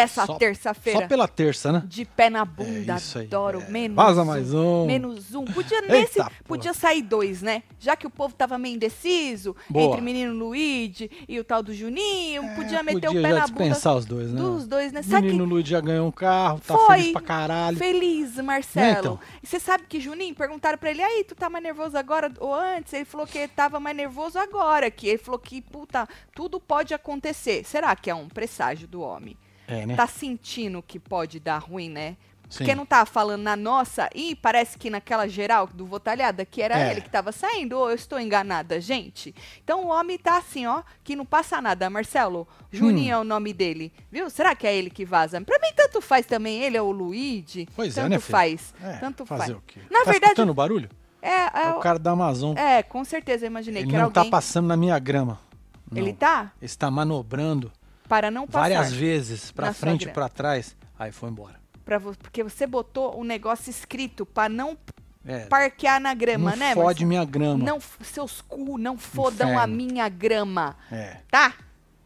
nessa terça-feira. Só pela terça, né? De pé na bunda, É isso aí, adoro. é. Menos Vaza mais um. Menos um. Podia nesse, porra. podia sair dois, né? Já que o povo tava meio indeciso Boa. entre o menino Luigi e o tal do Juninho, podia meter Podia o pé na bunda os dois, né? dos dois, né? O Sabe menino que Luiz já ganhou um carro, tá Foi. feliz pra caralho. feliz, Marcelo. então? E você sabe que Juninho perguntaram pra ele: "Aí, tu tá mais nervoso agora ou antes?" Ele falou que tava mais nervoso agora, que ele falou que, puta, tudo pode acontecer. Será que é um presságio do homem? É, né? Tá sentindo que pode dar ruim, né? Sim. Porque não tava falando na nossa e parece que naquela geral do Votalhada, que era É. ele que tava saindo, ou eu estou enganada, gente? Então o homem tá assim, ó, que não passa nada. Marcelo, Juninho é Hum. o nome dele, viu? Será que é ele que vaza? Pra mim, tanto faz também, ele é o Luigi. Pois é, tanto né, filho? faz. É, tanto fazer faz. o quê? Na tá verdade, escutando o barulho? é, é, É o cara da Amazon. é, com certeza, eu imaginei Ele que era não tá alguém. passando na minha grama. Não. Ele tá? Ele está manobrando Para não passar. várias vezes sua frente e pra trás. Aí foi embora. Pra porque você botou um negócio escrito pra não É, parquear na grama, não né, fode Marcelo? minha grama. Não, seus cu não fodam a Inferno. minha grama, É. tá?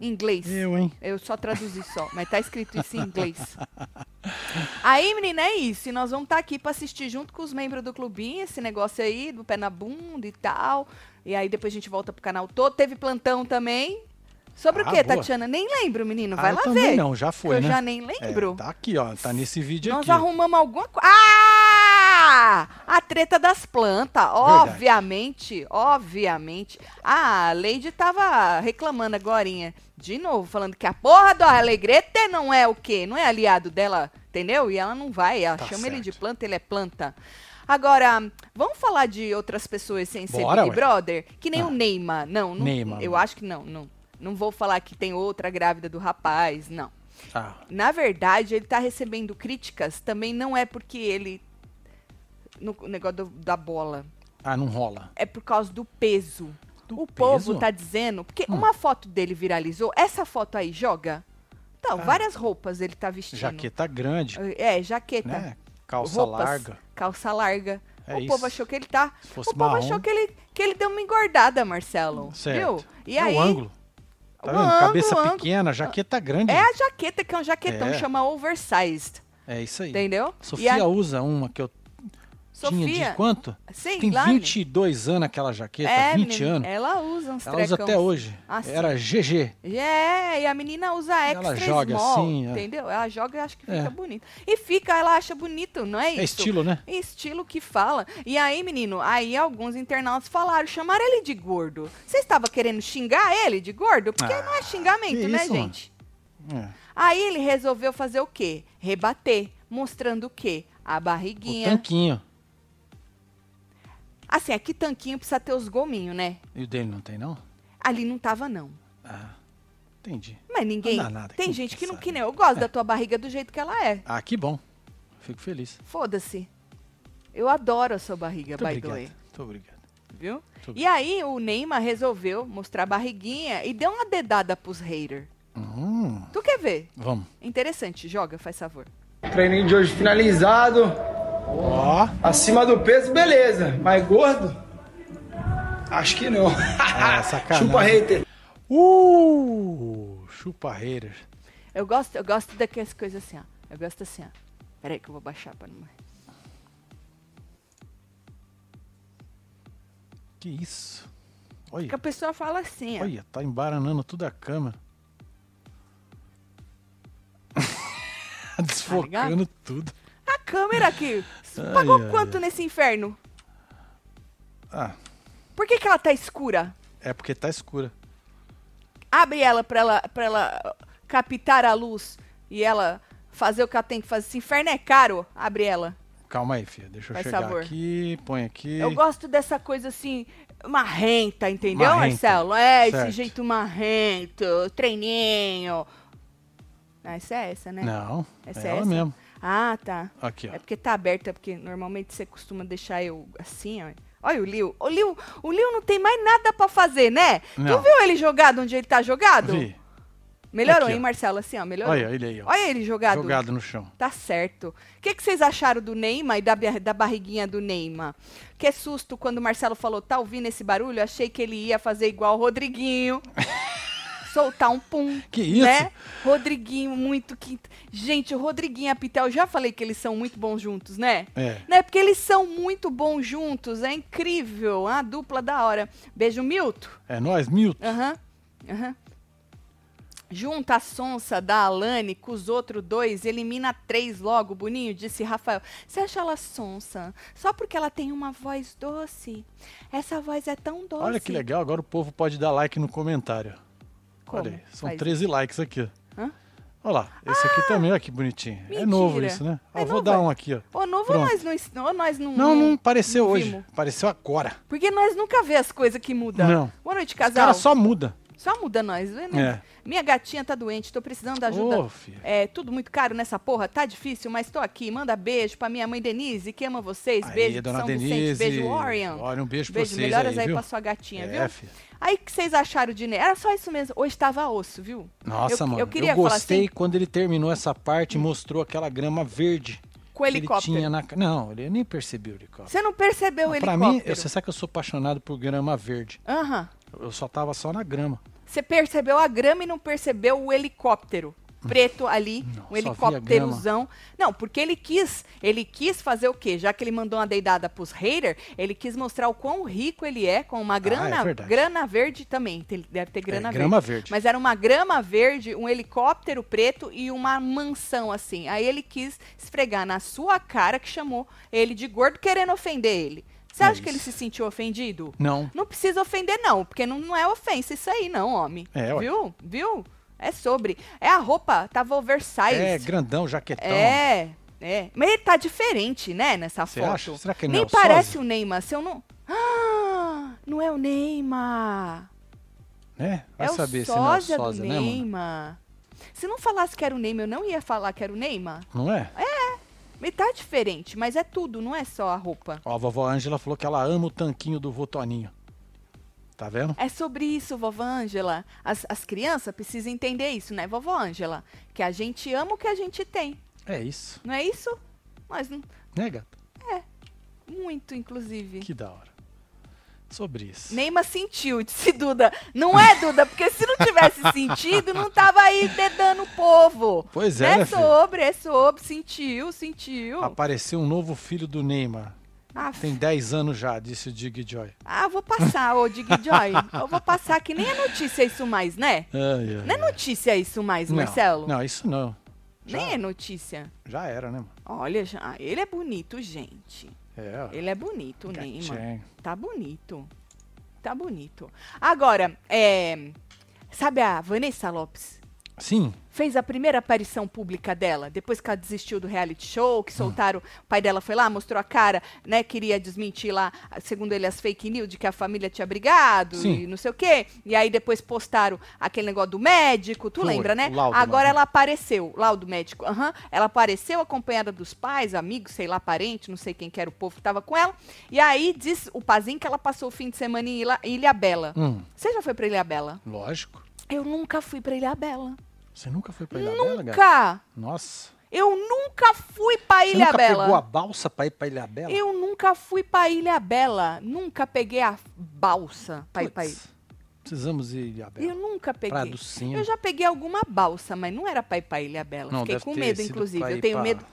Em inglês. Eu, hein? Eu só traduzi só, mas tá escrito isso em inglês. Aí, menina, é isso. E nós vamos estar aqui pra assistir junto com os membros do clubinho esse negócio aí, do pé na bunda e tal. E aí depois a gente volta pro canal todo. Teve plantão também. Sobre o Ah, quê, boa. Tatiana? Nem lembro, menino. Vai Ah, eu lá também ver. não, já foi, eu né? já nem É, lembro. tá aqui, ó. Tá nesse vídeo Nós aqui. arrumamos alguma coisa. Ah! A treta das plantas. Obviamente, obviamente. Ah, a Lady tava reclamando agorinha. De novo, falando que a porra do Alegrete não é o quê? Não é aliado dela, entendeu? E ela não vai. Ela Tá chama ele de certo. planta, ele é planta. Agora, vamos falar de outras pessoas sem ser Bora, Big ué. Brother? Que nem Ah. o Neymar. Não, não Neymar, eu não. acho que não, não. Não vou falar que tem outra grávida do rapaz, não. Ah, Na verdade, ele tá recebendo críticas também não é porque ele. No negócio do- da bola. ah, não rola. É por causa do peso. Do o povo peso? tá dizendo. Porque Hum. uma foto dele viralizou. Essa foto aí joga? Então, Ah. várias roupas ele tá vestindo. Jaqueta grande, É, jaqueta. né? Calça roupas, larga. Calça larga. É o isso. povo achou que ele tá. Se O povo marrom, achou que ele, que ele deu uma engordada, Marcelo. certo. Viu? E é aí. o ângulo. Tá vendo? Cabeça pequena, jaqueta grande. É a jaqueta, que é um jaquetão, É. chama oversized. É isso aí. Entendeu? Sofia a- usa uma que eu tinha Sofia. de quanto? Sei Tem lá, 22 anos aquela jaqueta, é, 20 menina, anos. Ela usa uns Ela usa até hoje. Ah, sim. Era GG. É, e a menina usa extra Ela joga small, assim, é. entendeu? Ela joga e acha que fica É. bonito. E fica, ela acha bonito, não é isso? É estilo, né? É estilo que fala. E aí, menino, aí alguns internautas falaram, chamaram ele de gordo. Você estava querendo xingar ele de gordo? Porque Ah, não é xingamento, né, isso, gente? É. Aí ele resolveu fazer o quê? Rebater, mostrando o quê? A O barriguinha. tanquinho. Assim, aqui tanquinho precisa ter os gominhos, né? E o dele não tem, não? Ali não tava, não. Ah, entendi. Mas ninguém. Não dá nada, tem gente que não. Que nem eu gosto É. da tua barriga do jeito que ela é. Ah, que bom. Fico feliz. Foda-se. Eu adoro a sua barriga, Muito by the obrigado. way. Muito obrigado. Viu? Muito E aí o Neymar resolveu mostrar a barriguinha e deu uma dedada pros haters. Hum, Tu quer ver? vamos. Interessante. Joga, faz favor. Treininho de hoje finalizado. Ó, Acima do peso, beleza. Mas gordo? Acho que não. Ah, sacanagem. Chupa hater. uh, chupa haters. Eu gosto, eu gosto daquelas coisas assim, ó. Eu gosto assim, ó. Peraí que eu vou baixar pra não morrer. Que isso? Olha, Porque a pessoa fala assim, ó. olha, tá embaranando toda a câmera. Desfocando tudo. Câmera aqui. Ai, Pagou ai, quanto nesse inferno? Ah, Por que, que ela tá escura? é porque tá escura. Abre ela pra ela, pra ela captar a luz e ela fazer o que ela tem que fazer. Esse inferno é caro. Abre ela. Calma aí, filha. Deixa eu Faz chegar favor. aqui, põe aqui. Eu gosto dessa coisa assim, marrenta, entendeu, Marrenta, Marcelo? É, certo. esse jeito marrento, treininho. Ah, essa é essa, né? Não, Essa é é ela essa? mesmo. Ah, tá. Aqui, ó. É porque tá aberta, porque normalmente você costuma deixar eu assim, ó. Olha o Liu. O Liu, o Liu não tem mais nada pra fazer, né? Não. Tu viu ele jogado onde ele tá jogado? Vi. Melhorou, Aqui, hein. Marcelo? Assim, ó, melhorou. Olha ele aí, ó. Olha ele jogado. Jogado no chão. Tá certo. O que, que vocês acharam do Neymar e da, da barriguinha do Neymar? Que susto quando o Marcelo falou, tá ouvindo esse barulho? Achei que ele ia fazer igual o Rodriguinho. soltar um pum. Que isso? Né? Rodriguinho, muito que. Gente, o Rodriguinho e a Pitel, já falei que eles são muito bons juntos, né? É. Né? Porque eles são muito bons juntos. É incrível. A dupla da hora. Beijo, Milton. É nós, Milton. Aham. Aham. Junta a sonsa da Alane com os outros dois, elimina três logo, Boninho, disse Rafael. Você acha ela sonsa? Só porque ela tem uma voz doce. Essa voz é tão doce. Olha que legal, agora o povo pode dar like no comentário. Como? Olha aí, são Faz 13 likes aqui. ó. Hã? Olha lá, esse aqui também, olha que bonitinho. É mentira. novo isso, né? Ó, É vou novo, dar é? um aqui, ó. Ô, novo Pronto. nós não, nós não. Não, não apareceu não hoje. vimos. Apareceu agora. Porque nós nunca vê as coisas que mudam. Não. Boa noite, Os casal. caras só muda. Só muda nós. né? É. Minha gatinha tá doente, tô precisando da ajuda. Filha. É tudo muito caro nessa porra, tá difícil, mas tô aqui. Manda beijo pra minha mãe Denise, que ama vocês. Aí, beijo dona São Denise. Vicente, beijo Orion. Olha, um beijo pra Beijo, vocês melhoras aí, aí, pra sua gatinha, É, viu? filha. Aí, o que vocês acharam de Ney? Era só isso mesmo. Hoje tava osso, viu? Nossa, eu, mano. Eu queria eu gostei assim, quando ele terminou essa parte e mostrou aquela grama verde. com o ele helicóptero. tinha na... Não, ele nem percebeu o helicóptero. Você não percebeu o pra helicóptero? mim, eu- você sabe que eu sou apaixonado por grama verde. Aham. Eu só tava só na grama. Você percebeu a grama e não percebeu o helicóptero preto ali, Não, um helicópterozão. Não, porque ele quis, ele quis fazer o quê? Já que ele mandou uma deidada pros haters, ele quis mostrar o quão rico ele é com uma grana, é verdade. grana verde também. Deve ter grana é, verde. grama verde. Mas era uma grama verde, um helicóptero preto e uma mansão assim. Aí ele quis esfregar na sua cara que chamou ele de gordo querendo ofender ele. Você É acha que ele isso. se sentiu ofendido? Não. Não precisa ofender, não, porque não, não é ofensa isso aí, não, homem. É, ué. Viu? Viu? É sobre. É a roupa, tava oversized. É, grandão, jaquetão. É, é. Mas ele tá diferente, né, nessa Você foto. acha? Será que não Nem é o parece sósia? o Neymar. Se eu não. Ah, não é o Neymar. Né? Vai é saber se não é o sósia do né, mano? Neymar. Se não falasse que era o Neymar, eu não ia falar que era o Neymar. Não é? Ele tá diferente, mas é tudo, não é só a roupa. Ó, a vovó Ângela falou que ela ama o tanquinho do Votoninho. Tá vendo? É sobre isso, vovó Ângela. As, as crianças precisam entender isso, né, vovó Ângela? Que a gente ama o que a gente tem. É isso. Não é isso? Mas não- Né, gata? muito, inclusive. Que da hora. Sobre isso. Neymar sentiu, disse Duda. Não é, Duda? Porque se não tivesse sentido, não tava aí dedando o povo. Pois é, é né, filho? sobre, é sobre. Sentiu, sentiu. Apareceu um novo filho do Neymar. Ah, Tem 10 anos já, disse o Dig Joy. ah, vou passar, ô Dig Joy. Eu vou passar, que nem é notícia isso mais, né? Ai, ai, Não é notícia isso mais, Não, Marcelo? Não, isso não. Já, Nem é notícia. já era, né, mano? Olha, já, ele é bonito, gente. É. Ele é bonito, o Neymar. Tá bonito. Tá bonito. Agora, é, sabe a Vanessa Lopes? Sim, Fez a primeira aparição pública dela, depois que ela desistiu do reality show, que soltaram, o pai dela foi lá, mostrou a cara, né, queria desmentir lá, segundo ele, as fake news de que a família tinha brigado Sim. e não sei o quê. E aí depois postaram aquele negócio do médico, tu Foi, lembra, né? laudo Agora né? ela apareceu, laudo médico, aham. Ela apareceu acompanhada dos pais, amigos, sei lá, parente, não sei quem que era o povo que tava com ela. E aí diz o Pazinho que ela passou o fim de semana em Ilha, Ilha Bela. hum, Você já foi pra Ilha Bela? lógico. Eu nunca fui pra Ilha Bela. Você nunca foi pra Ilha Bela, gata? Nunca! Nossa. Eu nunca fui pra Você Ilha nunca Bela. pegou a balsa pra ir pra Ilha Bela? Eu nunca fui pra Ilha Bela. Nunca peguei a balsa pra ir pra Ilha. Puts, Precisamos ir Ilha Bela. Eu nunca peguei. Praia do Sino. Eu já peguei alguma balsa, mas não era pra ir pra Ilha Bela. Não, Fiquei com medo, inclusive. Eu tenho pra- medo.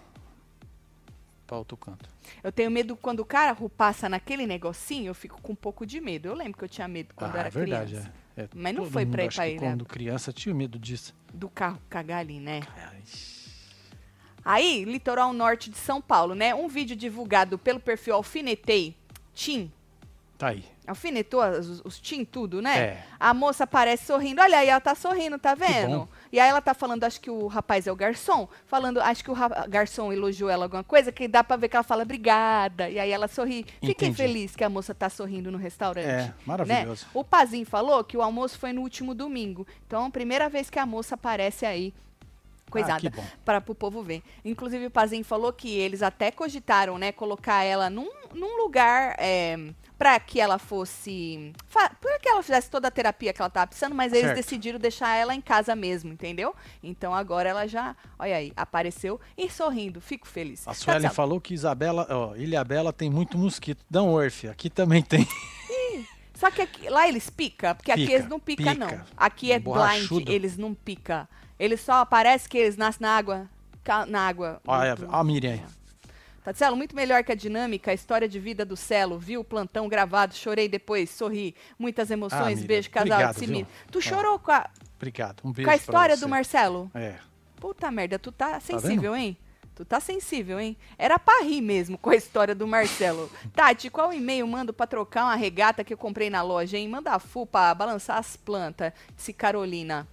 Pra outro canto. Eu tenho medo quando o cara passa naquele negocinho, eu fico com um pouco de medo. Eu lembro que eu tinha medo quando ah, era é verdade, criança. é. É, Mas não foi pra ir pra Ilha. Quando criança tinha medo disso. Do carro cagar ali, né? Ai, Aí, litoral norte de São Paulo, né? Um vídeo divulgado pelo perfil Alfinetei Tim. Tá aí. Alfinetou os, os Tim tudo, né? É. A moça aparece sorrindo. Olha aí, ela tá sorrindo, tá vendo? E aí ela tá falando, acho que o rapaz é o garçom, falando, acho que o garçom elogiou ela alguma coisa, que dá pra ver que ela fala obrigada. E aí ela sorri. Fiquei Entendi. feliz que a moça tá sorrindo no restaurante. É, maravilhoso. Né? O Pazinho falou que o almoço foi no último domingo. Então, primeira vez que a moça aparece aí. Coisada, Ah, para o povo ver. Inclusive, o Pazinho falou que eles até cogitaram, né, colocar ela num, num lugar é, para que ela fosse. Para que ela fizesse toda a terapia que ela estava precisando, mas eles Certo. decidiram deixar ela em casa mesmo, entendeu? Então agora ela já, olha aí, apareceu e sorrindo. Fico feliz. A Suelen tá. falou que Isabela, ó, Ilha Bela tem muito mosquito. Não, Orfe, aqui também tem. Só que aqui- lá eles pica, porque aqui Pica, eles não pica, pica. não. Aqui é blind, eles não pica. Eles só parece que eles nascem na água, na água. Olha, olha a Miriam aí. Tatielo, muito melhor que a dinâmica, a história de vida do Celo. Vi o plantão gravado, chorei depois, sorri. Muitas emoções, Ah, beijo, casal obrigado, Simir. viu? Tu Ó, chorou com a, Obrigado. Um beijo com a história você. do Marcelo? É. Puta merda, tu tá sensível, hein? Tu tá sensível, hein? Era pra rir mesmo com a história do Marcelo. Tati, qual e-mail mando pra trocar uma regata que eu comprei na loja, hein? Manda a FU pra balançar as plantas. Se Carolina.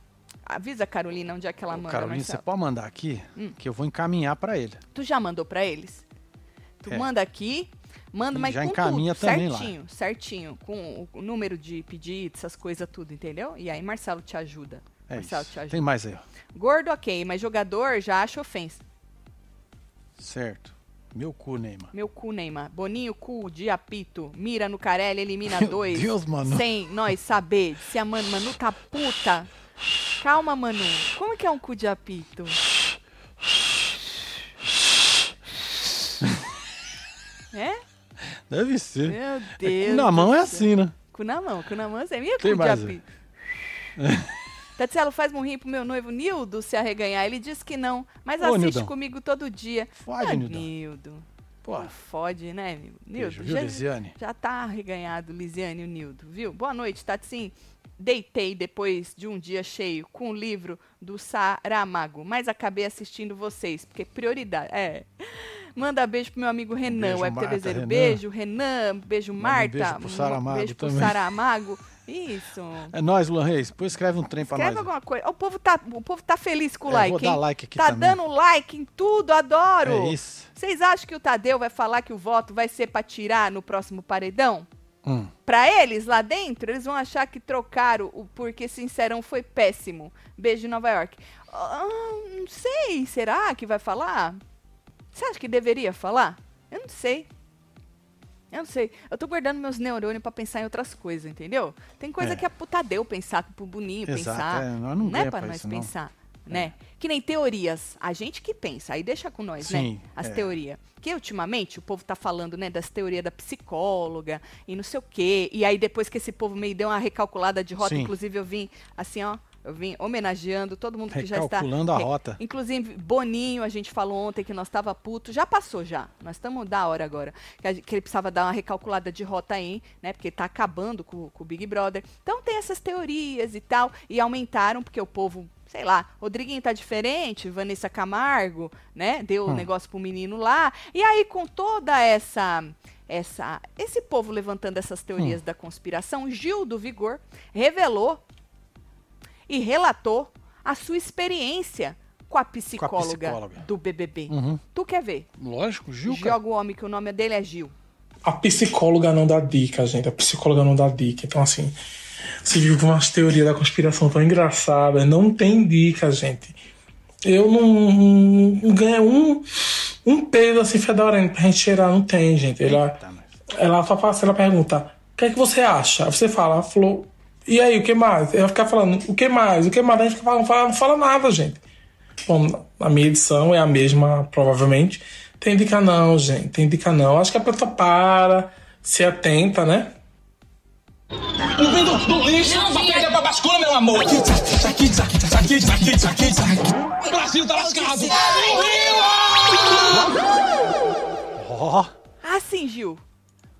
Avisa a Carolina onde é que ela manda, Carolina, você Marcelo. pode mandar aqui Hum. que eu vou encaminhar pra ele. Tu já mandou pra eles? Tu É. manda aqui, manda, E mas já com encaminha tudo, também lá. certinho, certinho, com o, número de pedido, essas coisas tudo, entendeu? E aí Marcelo te ajuda. É Marcelo isso. te ajuda. Tem mais aí. Gordo, ok, mas jogador já acha ofensa. Certo. Meu cu, Neymar. Meu cu, Neymar. Boninho, cu, de apito. Mira no Carelli, elimina Meu dois. Deus, mano. Sem nós saber se a Manu, Manu tá puta. Calma, Manu. Como que é um cu de apito? É? Deve ser. Meu É, Deus. cu na mão é assim, né? Cu na mão, cu na mão. É minha cu de mais, apito. Tatielo, faz murrinho pro meu noivo Nildo se arreganhar. Ele disse que não, mas Ô, assiste Nildão. comigo todo dia. Fode, Ah. Nildo. Pô, fode, né, amigo? Nildo, beijo, viu, já, Lisiane? já tá arreganhado, Lisiane e o Nildo, viu? Boa noite, Tati. Sim, deitei depois de um dia cheio com o livro do Saramago, mas acabei assistindo vocês, porque prioridade. É. Manda beijo pro meu amigo Renan, beijo, Marta, TVzeiro. Renan. Beijo, Renan. Beijo, Manda um Marta. beijo pro Saramago beijo pro também. Saramago. Isso. É nóis, Luan Reis. Depois escreve um trem pra Escreve nós. alguma coisa. O povo tá, o povo tá feliz com o É, like, vou hein? dar like aqui tá também. dando like em tudo, adoro. É isso. Vocês acham que o Tadeu vai falar que o voto vai ser pra tirar no próximo paredão? Hum. Pra eles lá dentro, eles vão achar que trocaram o porque Sincerão foi péssimo. Beijo Nova York. Ah, não sei, será que vai falar? Você acha que deveria falar? Eu não sei. Eu não sei. Eu tô guardando meus neurônios pra pensar em outras coisas, entendeu? Tem coisa É. que é pro Tadeu pensar, pro Boninho Exato, pensar. é, nós não é pra nós isso, não. É. pensar, né? Que nem teorias. A gente que pensa, aí deixa com nós, né? Sim, As é. teorias. Que ultimamente o povo tá falando, né, das teorias da psicóloga e não sei o quê. E aí depois que esse povo meio deu uma recalculada de rota, Sim. inclusive eu vim assim, ó, eu vim homenageando todo mundo que já está Recalculando a rota. Inclusive, Boninho, a gente falou ontem que nós tava puto. Já passou já. Nós estamos da hora agora. Que, que ele precisava dar uma recalculada de rota aí, né? Porque tá acabando com, com o Big Brother. Então tem essas teorias e tal. E aumentaram, porque o povo, sei lá, Rodriguinho tá diferente, Vanessa Camargo, né? Deu o Hum. negócio pro menino lá. E aí, com toda essa. Essa, esse povo levantando essas Hum. teorias da conspiração, Gil do Vigor revelou e relatou a sua experiência com a psicóloga, psicóloga. do BBB. Uhum. Tu quer ver? Lógico, Gil. Joga o homem que o nome dele é Gil. A psicóloga não dá dica, gente. A psicóloga não dá dica. Então, assim, se vive umas teorias da conspiração tão engraçadas. Não tem dica, gente. Eu não, não ganho um, um peso assim fedorento pra gente cheirar. Não tem, gente. Ela, Tá, mas- ela só faz, ela pergunta: o que é que você acha? Aí você fala, ela falou, e aí, o que mais? Ela fica falando, o que mais? O que mais? A gente fica falando, não fala, não fala nada, gente. Bom, a minha edição é a mesma, provavelmente. Tem dica não, gente. Tem dica não. Acho que a pessoa para, se atenta, né? No meio do, lixo, pra perder pra bascula, meu amor. O Brasil tá lascado. Ó, Ah, sim, Gil.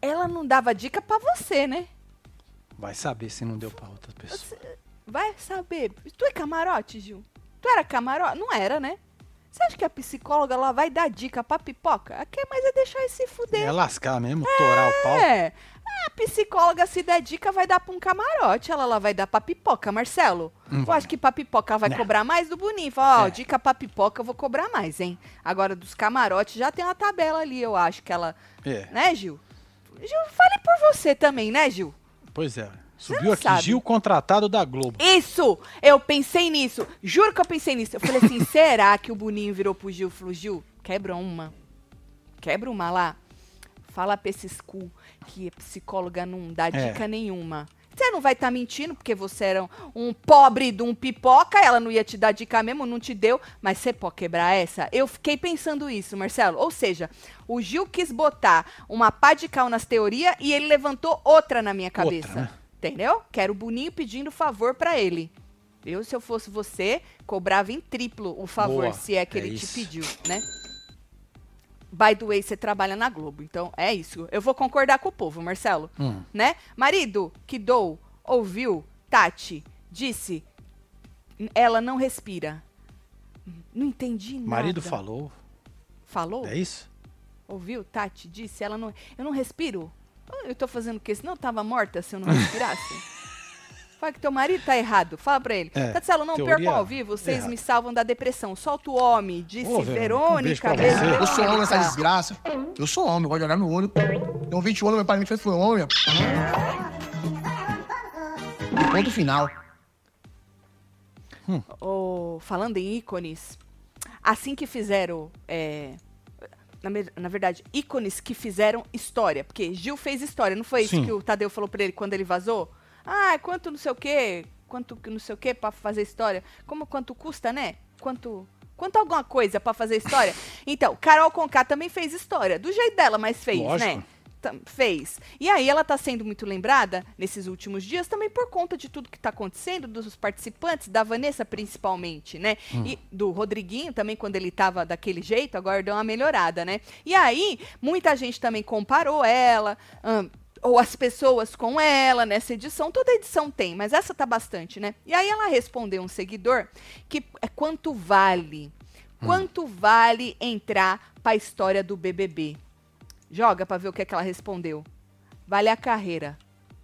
Ela não dava dica pra você, né? Vai saber se não deu pra outras pessoas. Vai saber. Tu é camarote, Gil? Tu era camarote? Não era, né? Você acha que a psicóloga lá vai dar dica pra pipoca? A quer mais é deixar esse fuder. É lascar mesmo, torar o pau. É. A psicóloga, se der dica, vai dar pra um camarote. Ela lá vai dar pra pipoca, Marcelo. eu acho que pra pipoca vai Né. cobrar mais do Boninho. Fala, ó, É. dica pra pipoca eu vou cobrar mais, hein? Agora, dos camarotes, já tem uma tabela ali, eu acho que ela... É, Né, Gil? Gil, fale por você também, né, Gil? Pois é. Subiu aqui, sabe. Gil contratado da Globo. Isso! Eu pensei nisso. Juro que eu pensei nisso. Eu falei assim, será que o Boninho virou pro Gil e falou, Gil, quebra uma. Quebra uma lá. Fala pra esses cu que psicóloga não dá É. dica nenhuma. Você não vai estar mentindo, porque você era um, um pobre de um pipoca, ela não ia te dar dica mesmo, não te deu, mas você pode quebrar essa? Eu fiquei pensando isso, Marcelo. Ou seja, o Gil quis botar uma pá de cal nas teorias e ele levantou outra na minha cabeça. Outra, né? Entendeu? Quero o Boninho pedindo favor pra ele. Eu, se eu fosse você, cobrava em triplo o favor, Boa, se é que é ele te pediu, né? By the way, você trabalha na Globo, então é isso. Eu vou concordar com o povo, Marcelo, Hum. né? Marido que dou, ouviu, Tati, disse, ela não respira. Não entendi nada. Marido falou. Falou? É isso? Ouviu? Tati disse, ela não. Eu não respiro. Eu tô fazendo o quê? Senão eu tava morta se eu não respirasse. Fala que teu marido tá errado. Fala pra ele. É, Tatselo, não teoria perco ao vivo, vocês me salvam da depressão. Solta o homem, disse Ô, Verônica, um beijo. Eu sou homem nessa desgraça. Eu sou homem, eu gosto de olhar no olho. Tenho 20 anos, meu pai me fez foi homem. E ponto final. Ô, falando em ícones, assim que fizeram. é, na, na verdade, ícones que fizeram história. Porque Gil fez história, não foi isso Sim. que o Tadeu falou pra ele quando ele vazou? Ah, quanto não sei o quê, quanto não sei o quê pra fazer história. Como quanto custa, né? Quanto. Quanto alguma coisa pra fazer história? Então, Carol Conká também fez história. Do jeito dela, mas fez, Lógico. né? Fez. E aí ela tá sendo muito lembrada nesses últimos dias também por conta de tudo que tá acontecendo, dos participantes, da Vanessa principalmente, né? E do Rodriguinho também, quando ele tava daquele jeito, agora deu uma melhorada, né? E aí, muita gente também comparou ela, ahn, ou as pessoas com ela nessa edição. Toda edição tem, mas essa tá bastante, né? E aí ela respondeu um seguidor que é quanto vale? Quanto vale entrar pra história do BBB? Joga pra ver o que, é que ela respondeu. Vale a carreira.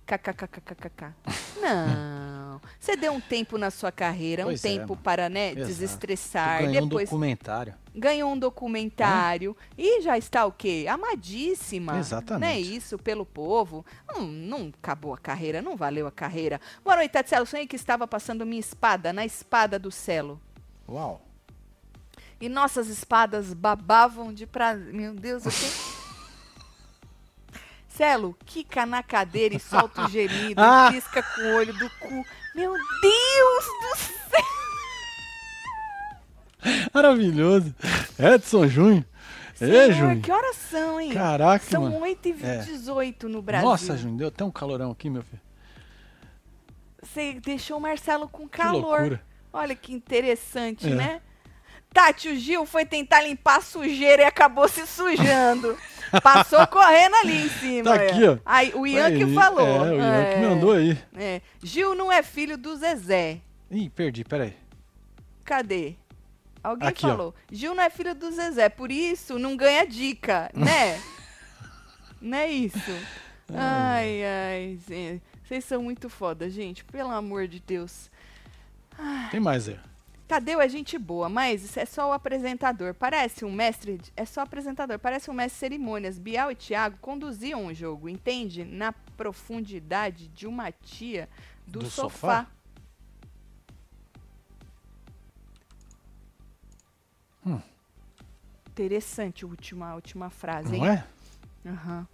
KKKKKK. Não. Você deu um tempo na sua carreira, um Pois é, tempo para, né, Exato. desestressar. Ganhou um Depois documentário. ganhou um documentário e já está o quê? Amadíssima. Exatamente. Não é isso, pelo povo. Não, não acabou a carreira, não valeu a carreira. Boa noite, Tatselo. Sonhei que estava passando minha espada na espada do Celo. Uau. E nossas espadas babavam de prazer. Meu Deus, eu tenho... Celo, quica na cadeira e solta o gemido, pisca com o olho do cu. Meu Deus do céu! Maravilhoso. Edson. Ê, Senhor, Júnior. que horas são, hein? Caraca, São mano. 8h18 no Brasil. Nossa, Júnior, deu até um calorão aqui, meu filho. Você deixou o Marcelo com Que calor. loucura. Olha que interessante, É. né? Tati, o Gil foi tentar limpar a sujeira e acabou se sujando. Passou correndo ali em cima. Tá aqui, é. ó. Aí, o Ian que Aí, falou. É, o Ian que mandou aí. É. Gil não é filho do Zezé. Ih, perdi, peraí. Cadê? Alguém Aqui, ó. falou. Gil não é filho do Zezé, por isso não ganha dica, né? não é isso? Ai, ai, gente. Vocês são muito foda, gente. Pelo amor de Deus. Tem mais aí. Tadeu é gente boa, mas é só o apresentador. Parece um mestre. de- É só apresentador. Parece um mestre de cerimônias. Bial e Thiago conduziam o jogo, entende? Na profundidade de uma tia do, Do sofá. sofá? Hum. Interessante a última, a última frase, hein? Não é? Aham.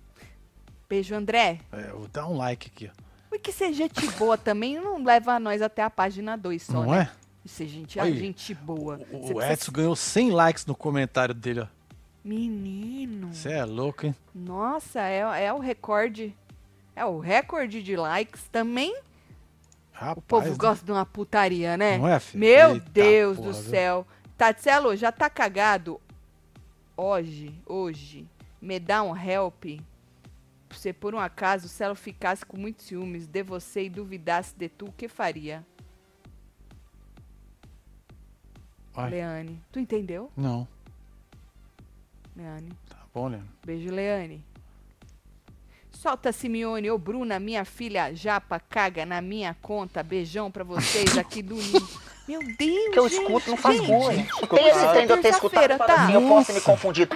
Beijo, André. é? Vou dar um like aqui. ó. Mas que ser gente boa também não leva nós até a página 2 só, Não né? é? Ser gente, aí. gente boa. O, o Edson ganhou 100 likes no comentário dele, ó. Menino. Você é louco, hein? Nossa, é, é o recorde. É o recorde de likes também. Rapaz, O povo né? gosta de uma putaria, né? Não é, filho? Meu Eita Deus porra, do viu? céu. Tatselo, já tá cagado? Hoje, hoje, me dá um help. Se por um acaso o Celo ficasse com muitos ciúmes de você e duvidasse de tu, o que faria? Vai. Leane. Tu entendeu, Não, Leane? tá bom, Leandro. Beijo, Leane. Solta, Simeone. Ô, Bruna, minha filha japa caga na minha conta. Beijão pra vocês aqui do Ninho. Meu Deus, que eu gente, escuto não faz gente. hein? Tem esse trem de eu ter escutado tá? assim, eu posso me confundir.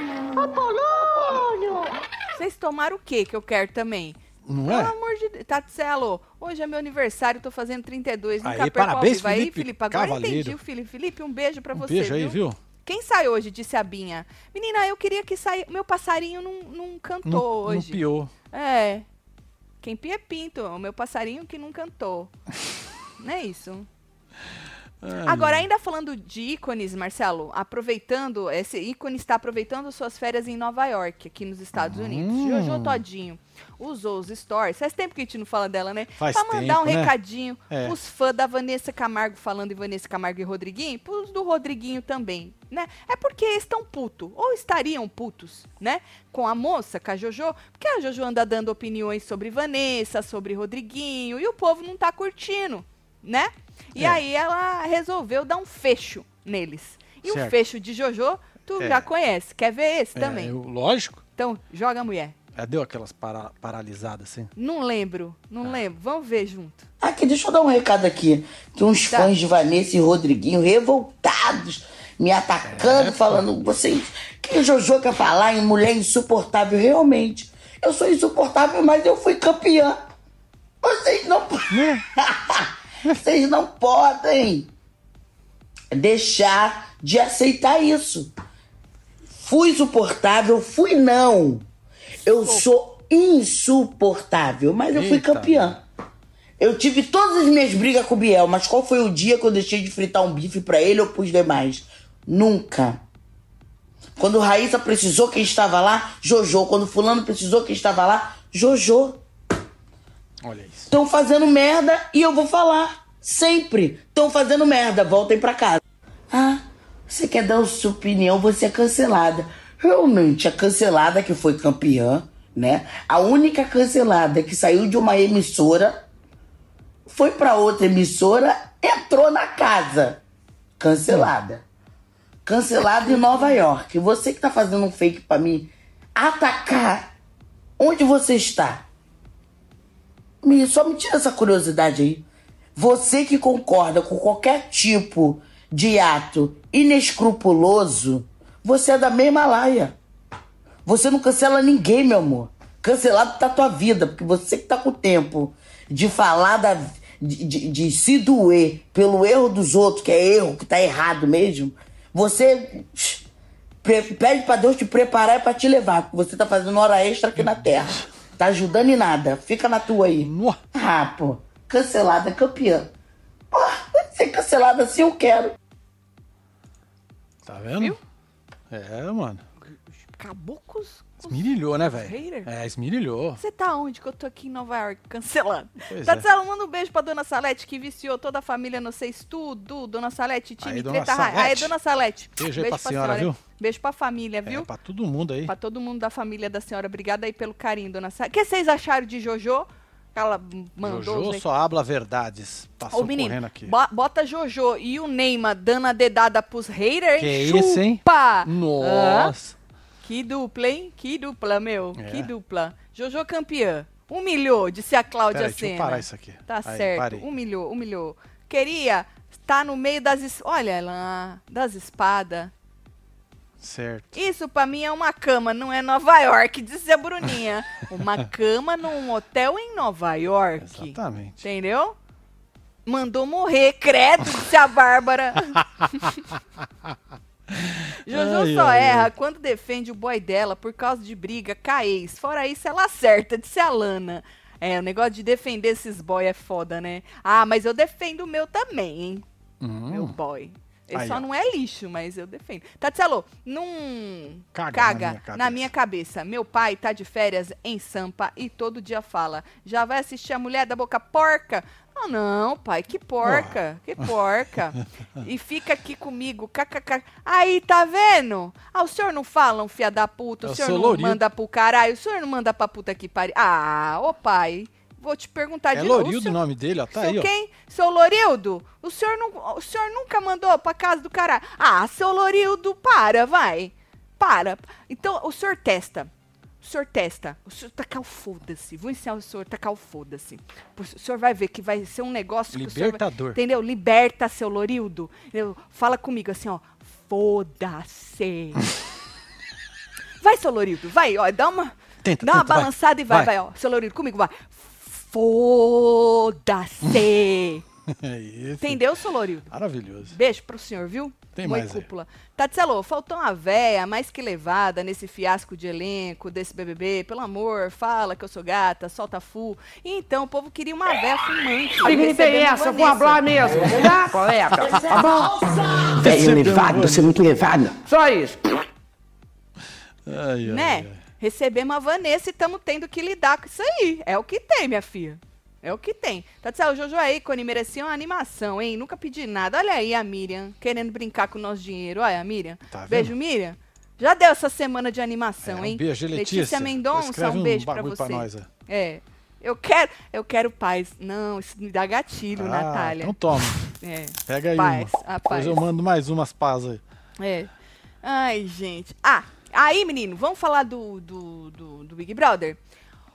Vocês tomaram o que que eu quero também? Não Pelo é? amor de Deus. Tatselo, hoje é meu aniversário, tô fazendo 32. Nunca Aí, perco ao parabéns, vivo. Aí, Felipe Felipe. Agora Cavalheiro. entendi o Felipe. Felipe, um beijo pra Um você, beijo aí, viu? Quem sai hoje? Disse a Binha. Menina, eu queria que saia... Meu passarinho não, não cantou Não, não hoje. piou. É. Quem pia é pinto, o meu passarinho que não cantou. não é isso? Agora, ainda falando de ícones, Marcelo, aproveitando, esse ícone está aproveitando suas férias em Nova York, aqui nos Estados Unidos. Hum. Jojo Todinho usou os stories. Faz tempo que a gente não fala dela, né? Faz pra mandar um tempo, né? recadinho É. pros fãs da Vanessa Camargo, falando em Vanessa Camargo e Rodriguinho, pros do Rodriguinho também, né? É porque eles estão putos, ou estariam putos, né? Com a moça, com a Jojo, porque a Jojo anda dando opiniões sobre Vanessa, sobre Rodriguinho, e o povo não tá curtindo, né? E É. aí ela resolveu dar um fecho neles. E o fecho de Jojo, tu É. já conhece. Quer ver esse É, também? eu- lógico. Então, joga a mulher. Ela deu aquelas para- paralisadas assim. Não lembro, Ah. não lembro. Vamos ver junto. Aqui, deixa eu dar um recado aqui. Tem uns Tá. fãs de Vanessa e Rodriguinho revoltados, me atacando, falando, vocês. Que o Jojo quer falar em mulher insuportável? Realmente. Eu sou insuportável, mas eu fui campeã. Vocês não. vocês não podem deixar de aceitar isso. Fui insuportável, fui não. Eu sou insuportável, mas eu fui Eita. campeã. Eu tive todas as minhas brigas com o Biel, mas qual foi o dia que eu deixei de fritar um bife pra ele ou pros demais? Nunca. Quando Raíssa precisou, quem estava lá? Jojo. Quando fulano precisou, quem estava lá? Jojo. Olha isso. Estão fazendo merda e eu vou falar. Sempre. Estão fazendo merda. Voltem pra casa. Ah, você quer dar a sua opinião, você é cancelada. Realmente, a cancelada que foi campeã, né? A única cancelada que saiu de uma emissora foi pra outra emissora, entrou na casa. Cancelada. Cancelada em Nova York. Você que tá fazendo um fake pra mim atacar. Onde você está? Me, só me tira essa curiosidade aí. Você que concorda com qualquer tipo de ato inescrupuloso, você é da mesma laia. Você não cancela ninguém, meu amor. Cancelado tá a tua vida, porque você que tá com tempo de falar da. De, de- de se doer pelo erro dos outros, que é erro, que tá errado mesmo, você pede pra Deus te preparar pra te levar, porque você tá fazendo hora extra aqui na Terra. Tá ajudando em nada. Fica na tua aí. Ah, pô. Cancelada, campeã. Pô, ser cancelada assim eu quero. Tá vendo? É, mano. Acabou com os. com Esmirilhou, né, velho? É, esmirilhou. Você tá onde? Que eu tô aqui em Nova York, cancelando. Pois Tatselo, manda um beijo pra Dona Salete, que viciou toda a família no Seis Tudo. Dona Salete, time Aí, Dona Treta Raia. Aí, Salete. Dona Salete. Beijo aí pra senhora, hein? viu? Beijo pra família, viu? É, pra todo mundo aí. Pra todo mundo da família da senhora. Obrigada aí pelo carinho, Dona Salete. O que vocês acharam de Jojo? Ela mandou... Jojo só habla verdades. Passou Ô, menino, correndo aqui. bo- bota Jojo e o Neymar dando a dedada pros haters, Que hein? isso, hein? Chupa! Nossa. Que dupla, hein? Que dupla, meu. É. Que dupla. Jojo campeã. Humilhou, disse a Cláudia Peraí, deixa eu parar isso aqui. Tá Aí, certo. parei. Humilhou, humilhou. Queria estar no meio das... Olha lá, das espadas. Certo. Isso pra mim é uma cama, não é Nova York, disse a Bruninha. uma cama num hotel em Nova York. Exatamente. Entendeu? Mandou morrer, credo, disse a Bárbara. Jojo Ai, só ai, erra ai. quando defende o boy dela por causa de briga, caeis. Fora isso, ela acerta, disse a Lana. É, o negócio de defender esses boy é foda, né? Ah, mas eu defendo o meu também, hein? Meu boy. Ele. Aí, só ó. não é lixo, mas eu defendo. Tatselo, não Caga caga, na minha cabeça. na minha cabeça. Meu pai tá de férias em Sampa e todo dia fala: já vai assistir a mulher da boca porca? Ah, não, pai, que porca, que porca. e fica aqui comigo, kkk. Aí, tá vendo? Ah, o senhor não fala, um fia da puta, o o senhor não Lourinho. manda pro caralho, o senhor não manda pra puta que pariu. Ah, ô pai, vou te perguntar É de novo. Lorildo o nome dele, ó. Tá seu aí, ó. quem? Seu Lorildo? O senhor, não, o senhor nunca mandou pra casa do caralho? Ah, seu Lorildo, para, vai. Para. Então, o senhor testa. O senhor testa. O senhor tacar o foda-se. Vou ensinar o senhor tacar o foda-se. O senhor vai ver que vai ser um negócio que o senhor vai- Libertador. entendeu? Liberta, seu Lorildo. Entendeu? Fala comigo assim, ó. Foda-se. vai, seu Lorildo. Vai, ó. Dá uma, Tenta, dá uma tenta, vai. balançada e vai, Vai. vai, ó. Seu Lorildo, comigo, vai. Foda-se. É isso. Entendeu, Solorildo? Maravilhoso. Beijo pro senhor, viu? Tem Moi mais aí. cúpula. Tatselo, faltou uma véia mais que levada nesse fiasco de elenco desse BBB. Pelo amor, fala que eu sou gata, solta fu. E então o povo queria uma véia fumante. Ninguém tem recebendo essa, eu vou falar mesmo. Tá, colega? Tá bom? Velho levado, você é muito levado. Só isso. Ai, ai, Né? ai. Recebemos a Vanessa e estamos tendo que lidar com isso aí. É o que tem, minha filha. É o que tem. Tatselo, o Jojo é ícone, merecia uma animação, hein? Nunca pedi nada. Olha aí a Miriam, querendo brincar com o nosso dinheiro. Olha a Miriam. Tá beijo, Miriam. Já deu essa semana de animação, É, hein? um beijo, Letícia. Mendonça, Escreve um beijo pra você. nós. ó. É. Eu quero, eu quero paz. Não, isso me dá gatilho, Ah, Natália. Então toma. É. Pega aí Paz, uma. Depois eu mando mais umas paz aí. É. Ai, gente. Ah, aí, menino, vamos falar do, do, do, do Big Brother?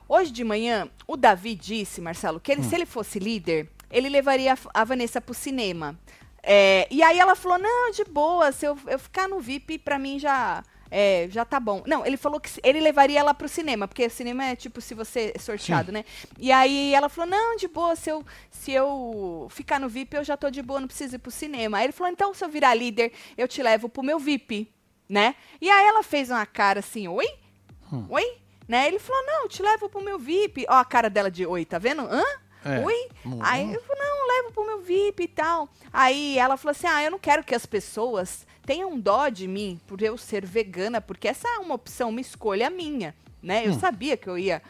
Hoje de manhã, o Davi disse, Marcelo, que ele, se ele fosse líder, ele levaria a, a Vanessa pro cinema. É, e aí ela falou, não, de boa, se eu, eu ficar no VIP, pra mim já... é, já tá bom. Não, ele falou que ele levaria ela pro cinema, porque o cinema é tipo se você é sorteado, né? E aí ela falou: não, de boa, se eu, se eu ficar no VIP, eu já tô de boa, não preciso ir pro cinema. Aí ele falou: então, se eu virar líder, eu te levo pro meu VIP, né? E aí ela fez uma cara assim, oi? Oi? Né? Ele falou: não, te levo pro meu VIP. Ó, a cara dela de oi, tá vendo? Hã? É. Oi? Hum. Aí eu falei, não, levo pro meu VIP e tal. Aí ela falou assim: ah, eu não quero que as pessoas tenham dó de mim por eu ser vegana, porque essa é uma opção, uma escolha minha, né? Eu sabia que eu ia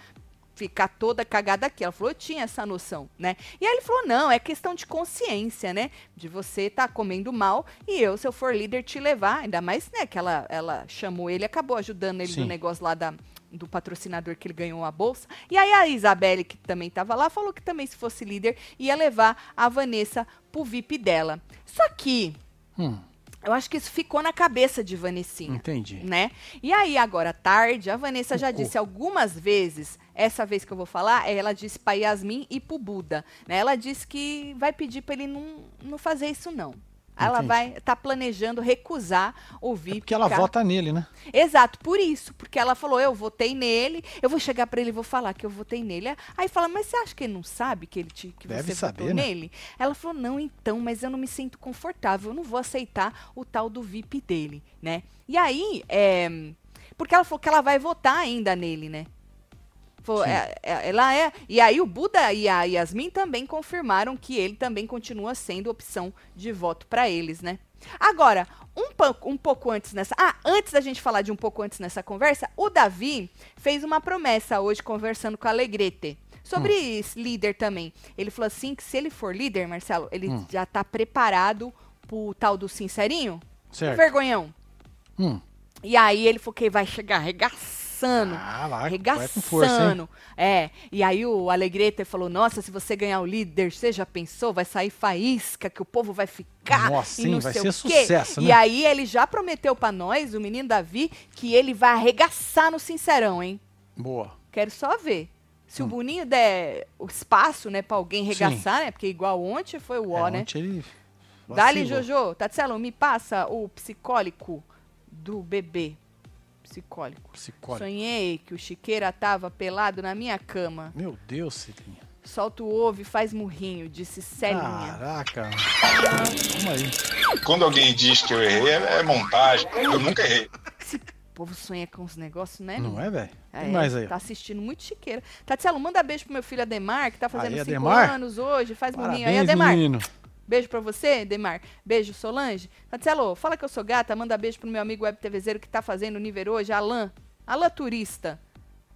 ficar toda cagada aqui. Ela falou, eu tinha essa noção, né? E aí ele falou, não, é questão de consciência, né? De você estar comendo mal e eu, se eu for líder, te levar. Ainda mais, né, que ela, ela chamou ele, acabou ajudando ele Sim. no negócio lá da, do patrocinador que ele ganhou a bolsa. E aí a Isabelle, que também estava lá, falou que também, se fosse líder, ia levar a Vanessa pro VIP dela. Só que Hum, eu acho que isso ficou na cabeça de Vanessinha entendi. né? E aí, agora à tarde, a Vanessa já disse algumas vezes, essa vez que eu vou falar, ela disse pra Yasmin e pro Buda, né? Ela disse que vai pedir pra ele não, não fazer isso, não. Ela Entendi. vai tá planejando recusar o É VIP. porque ela ficar- vota nele, né? Exato, por isso, porque ela falou, eu votei nele, eu vou chegar pra ele e vou falar que eu votei nele. Aí fala, mas você acha que ele não sabe que ele te, que Deve você saber, votou né? nele? Ela falou, não, então, mas eu não me sinto confortável, eu não vou aceitar o tal do VIP dele, né? E aí, é, porque ela falou que ela vai votar ainda nele, né? Sim. é- é- ela é. E aí o Buda e a Yasmin também confirmaram que ele também continua sendo opção de voto pra eles, né? Agora, um, pouco- um pouco antes nessa. Ah, antes da gente falar de um pouco antes nessa conversa, o Davi fez uma promessa hoje conversando com a Alegrete. Sobre Hum. esse líder também. Ele falou assim que se ele for líder, Marcelo, ele Hum. já tá preparado pro tal do sincerinho. Certo. Vergonhão. Hum. E aí ele falou que vai chegar arregaçando. Ah, vai, vai com força? Arregaçando. É. E aí o Alegrete falou: Nossa, se você ganhar o líder, você já pensou? Vai sair faísca, que o povo vai ficar. Nossa, e sim, não vai sei ser o quê. sucesso, E né? aí ele já prometeu pra nós, o menino Davi, que ele vai arregaçar no Sincerão, hein? Boa. Quero só ver. Se o Boninho der o espaço, né, pra alguém Hum. Sim. arregaçar, né? Porque igual ontem foi o ó, É, né? ontem ele Dali. Jojo. Tatselo, me passa o psicólico do bebê. Psicólico. Psicólico. Sonhei que o Chiqueira tava pelado na minha cama. Meu Deus, Celinha. Solta o ovo e faz murrinho, disse Celinha. Caraca. Calma aí. Quando alguém diz que eu errei, é é montagem. Eu nunca errei. O povo sonha com os negócios, né? Não é, velho? É, mais aí. Tá assistindo muito Chiqueira. Tatselo, manda beijo pro meu filho Ademar, que tá fazendo Aí, 5 Ademar. anos hoje. Faz murrinho aí, Parabéns, Ademar. menino. Beijo pra você, Demar. Beijo, Solange. Tatselo, fala que eu sou gata. Manda beijo pro meu amigo web TVzeiro que tá fazendo o nível hoje, Alan. Alan Turista.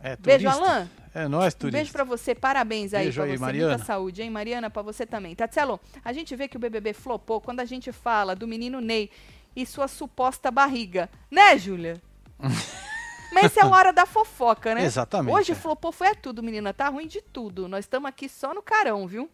É, Beijo. Alan. É nóis, Um turista. beijo pra você, parabéns aí Beijo pra aí, você. Mariana. Muita saúde, hein, Mariana? Pra você também. Tatselo, a gente vê que o BBB flopou quando a gente fala do menino Ney e sua suposta barriga. Né, Júlia? Mas isso é hora da fofoca, né? Exatamente, Hoje é. flopou foi tudo, menina. Tá ruim de tudo. Nós estamos aqui só no carão, viu?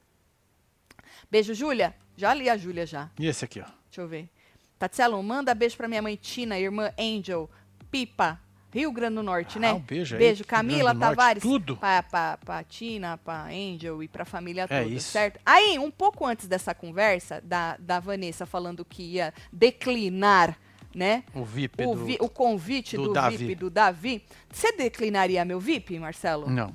Beijo, Júlia. Já li a Júlia já. E esse aqui, ó. Deixa eu ver. Tatselo, manda beijo pra minha mãe Tina, irmã Angel, Pipa, Rio Grande do Norte, Ah, né? um beijo aí, Beijo, Camila do Norte, Tavares. tudo. Pra, pra, pra Tina, pra Angel e pra família É toda, isso. certo? Aí, um pouco antes dessa conversa, da, da Vanessa falando que ia declinar, né? O VIP O, do... vi- o convite do do, Davi. VIP do Davi. Você declinaria meu VIP, Marcelo? Não.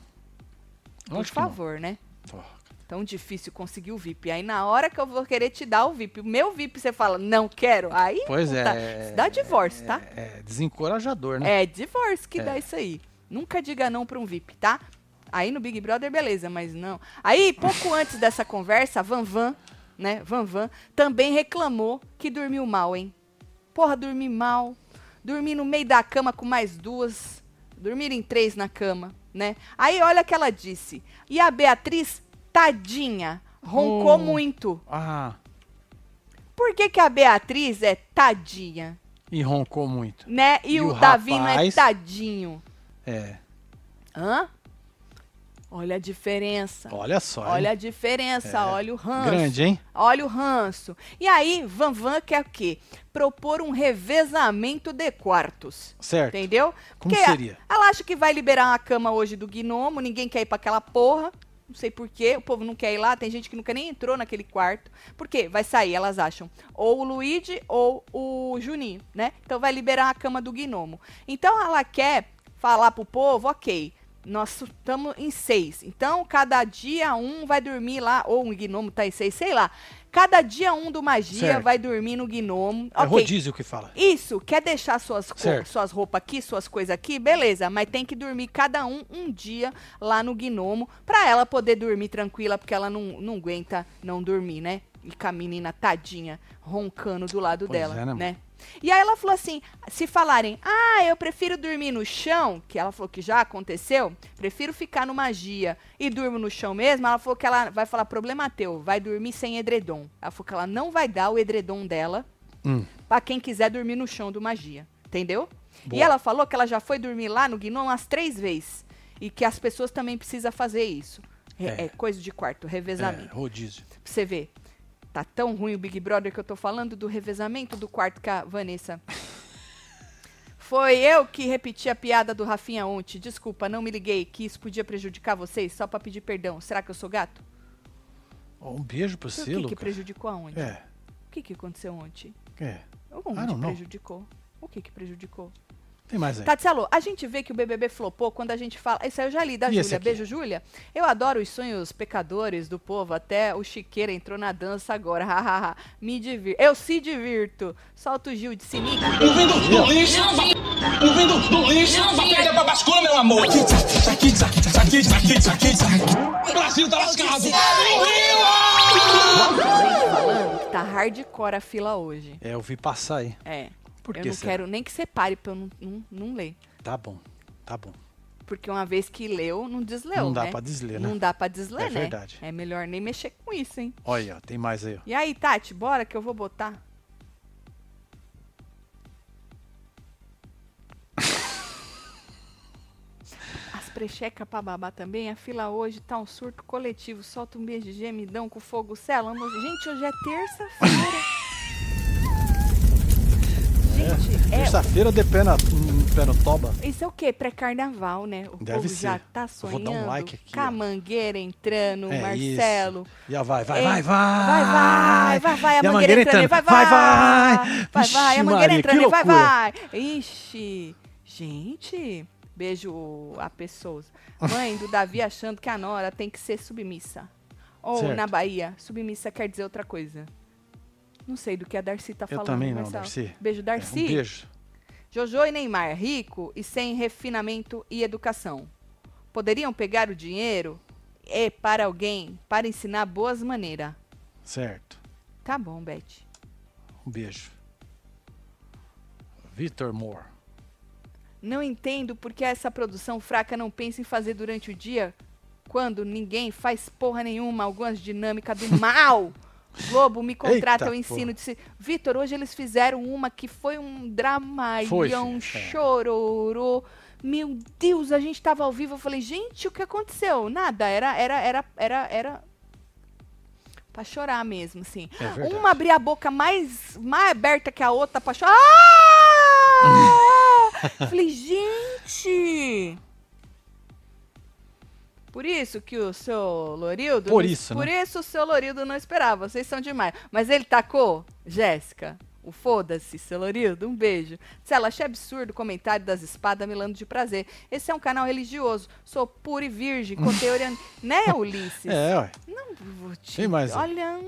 Por Lógico favor, né? Pô, Tão difícil conseguir o VIP. Aí na hora que eu vou querer te dar o VIP, o meu VIP você fala, não quero. Aí Pois é. isso dá divórcio, tá? É desencorajador, né? É divórcio que É. dá isso aí. Nunca diga não pra um VIP, tá? Aí no Big Brother, beleza, mas não. Aí, pouco antes dessa conversa, a Van Van, né? Van Van, também reclamou que dormiu mal, hein? Porra, dormi mal. Dormi no meio da cama com mais duas. Dormiram em três na cama, né? Aí olha o que ela disse. E a Beatriz, tadinha, roncou Oh. muito. Ah, Por que, que a Beatriz é tadinha? e roncou muito. Né? E, E o, o Davi não é tadinho. É. Hã? Olha a diferença. Olha só. hein? Olha a diferença, É. olha o ranço. Grande, hein? Olha o ranço. E aí, Van Van quer o quê? Propor um revezamento de quartos. Certo. Entendeu? Como Porque seria? Ela acha que vai liberar uma cama hoje do gnomo, ninguém quer ir pra aquela porra. Não sei porquê, o povo não quer ir lá, tem gente que nunca nem entrou naquele quarto. Por quê? Vai sair, elas acham, ou o Luigi ou o Juninho, né? Então vai liberar a cama do gnomo. Então ela quer falar pro povo, ok, nós estamos em seis. Então, cada dia um vai dormir lá, ou um gnomo tá em seis, sei lá. Cada dia um do magia Certo. vai dormir no gnomo. É ok. rodízio que fala. Isso, quer deixar suas, Certo. suas roupas aqui, suas coisas aqui, beleza, mas tem que dormir cada um um dia lá no gnomo pra ela poder dormir tranquila, porque ela não, não aguenta não dormir, né? E com a menina tadinha roncando do lado Pois dela, é, né, né? E aí ela falou assim: se falarem, ah, eu prefiro dormir no chão, que ela falou que já aconteceu, prefiro ficar no magia e durmo no chão mesmo, ela falou que ela vai falar problema teu, vai dormir sem edredom. Ela falou que ela não vai dar o edredom dela Hum. Pra quem quiser dormir no chão do magia. Entendeu? Boa. E ela falou que ela já foi dormir lá no Gnon umas três vezes. E que as pessoas também precisam fazer isso. Re- É. É. coisa de quarto, É, revezamento. rodízio. Pra você ver. Tá tão ruim o Big Brother que eu tô falando do revezamento do quarto que a Vanessa. Foi eu que repeti a piada do Rafinha ontem. Desculpa, não me liguei que isso podia prejudicar vocês, só pra pedir perdão. Será que eu sou gato? Um beijo pra o você, que, que Lucas. prejudicou aonde? É, O que, que aconteceu ontem? é. Onde don't know. prejudicou? O que, que prejudicou? Tem mais aí. Tatielo, a gente vê que o BBB flopou quando a gente fala. Isso aí eu já li da Júlia. Beijo, Júlia. Eu adoro os sonhos pecadores do povo. Até o Chiqueira entrou na dança agora. Hahaha. Me divirto. Eu se divirto. Solta o Gil de sininho. Um vindo do lixo, um vindo do lixo, pra perder pra bascula, meu amor. O Brasil tá lascado. Gente falando que tá hardcore a fila hoje. É, eu vi passar aí. É. Por eu que não será? quero nem que você pare pra eu não, não, não ler. Tá bom, tá bom. Porque uma vez que leu, não desleu, Não dá né? pra desler, né? Não dá pra desler, É né? verdade. É melhor nem mexer com isso, hein? Olha, tem mais aí, ó. E aí, Tati, bora que eu vou botar. As prechecas pra babar também. A fila hoje tá um surto coletivo. Solta um beijo de gemidão com fogo. Selamos. Gente, hoje é terça-feira. Gente, é, Terça-feira de pé, na, um pé no toba. isso é o quê? Pré-carnaval, né? O Deve povo já ser. tá Eu vou dar um sonhando. like aqui, com a ó. mangueira entrando, É Marcelo. isso. Já vai, vai, É, vai, vai. Vai, vai, vai, vai, a mangueira entrando, vai, vai, vai, vai. vai, vai, Vixe, a mangueira Maria, entrando, vai, vai. Ixi, gente, beijo a pessoas. Mãe do Davi achando que a Nora tem que ser submissa. Ou Certo. na Bahia, submissa quer dizer outra coisa. Não sei do que a Darcy tá Eu falando. também não, Marcelo. Darcy. Beijo, É, Darcy. um beijo. Jojo e Neymar, rico e sem refinamento e educação. Poderiam pegar o dinheiro e para alguém para ensinar boas maneiras. Certo. Tá bom, Beth. Um beijo. Vitor Moore. Não entendo porque essa produção fraca não pensa em fazer durante o dia quando ninguém faz porra nenhuma, algumas dinâmicas do mal. Globo me contrata, Eita, eu ensino porra. de se... Vitor, hoje eles fizeram uma que foi um Foi, um é. chororô. Meu Deus, a gente tava ao vivo, eu falei, gente, o que aconteceu? Nada, era, era, era, era, era pra chorar mesmo, assim. É uma abria a boca mais, mais aberta que a outra pra chorar. Ah! falei, gente... Por isso que o seu Lorildo. Por isso, Por né? isso o seu Lorildo não esperava. Vocês são demais. Mas ele tacou, Jéssica, O foda-se, Celorildo, um beijo. Cela, achei absurdo o comentário das espadas melando de prazer. Esse é um canal religioso. Sou pura e virgem, conteúdo... né, Ulisses? É, ué. Não vou te... Tem mais. Olha,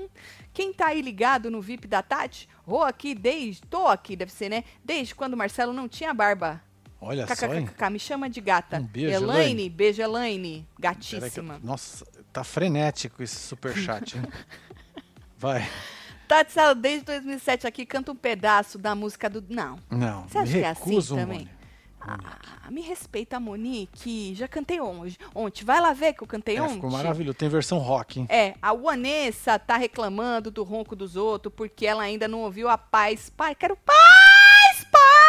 quem tá aí ligado no VIP da Tati, Rô aqui desde... Tô aqui, deve ser, né? Desde quando o Marcelo não tinha barba. Olha só, hein? Me chama de gata. Um beijo, Elaine, Elaine. beijo, Elaine. Eu- Gatíssima. Nossa, tá frenético esse superchat? Vai. Tati Salo, desde 2007 aqui, canta um pedaço da música do... Não. Não, Você acha que é assim também? Mônica. Ah, me respeita, Monique. Já cantei hoje. Ontem. Vai lá ver que eu cantei É, ontem. ficou maravilhoso. Tem versão rock, hein? É, a Vanessa tá reclamando do ronco dos outros porque ela ainda não ouviu a paz. Pai, quero paz,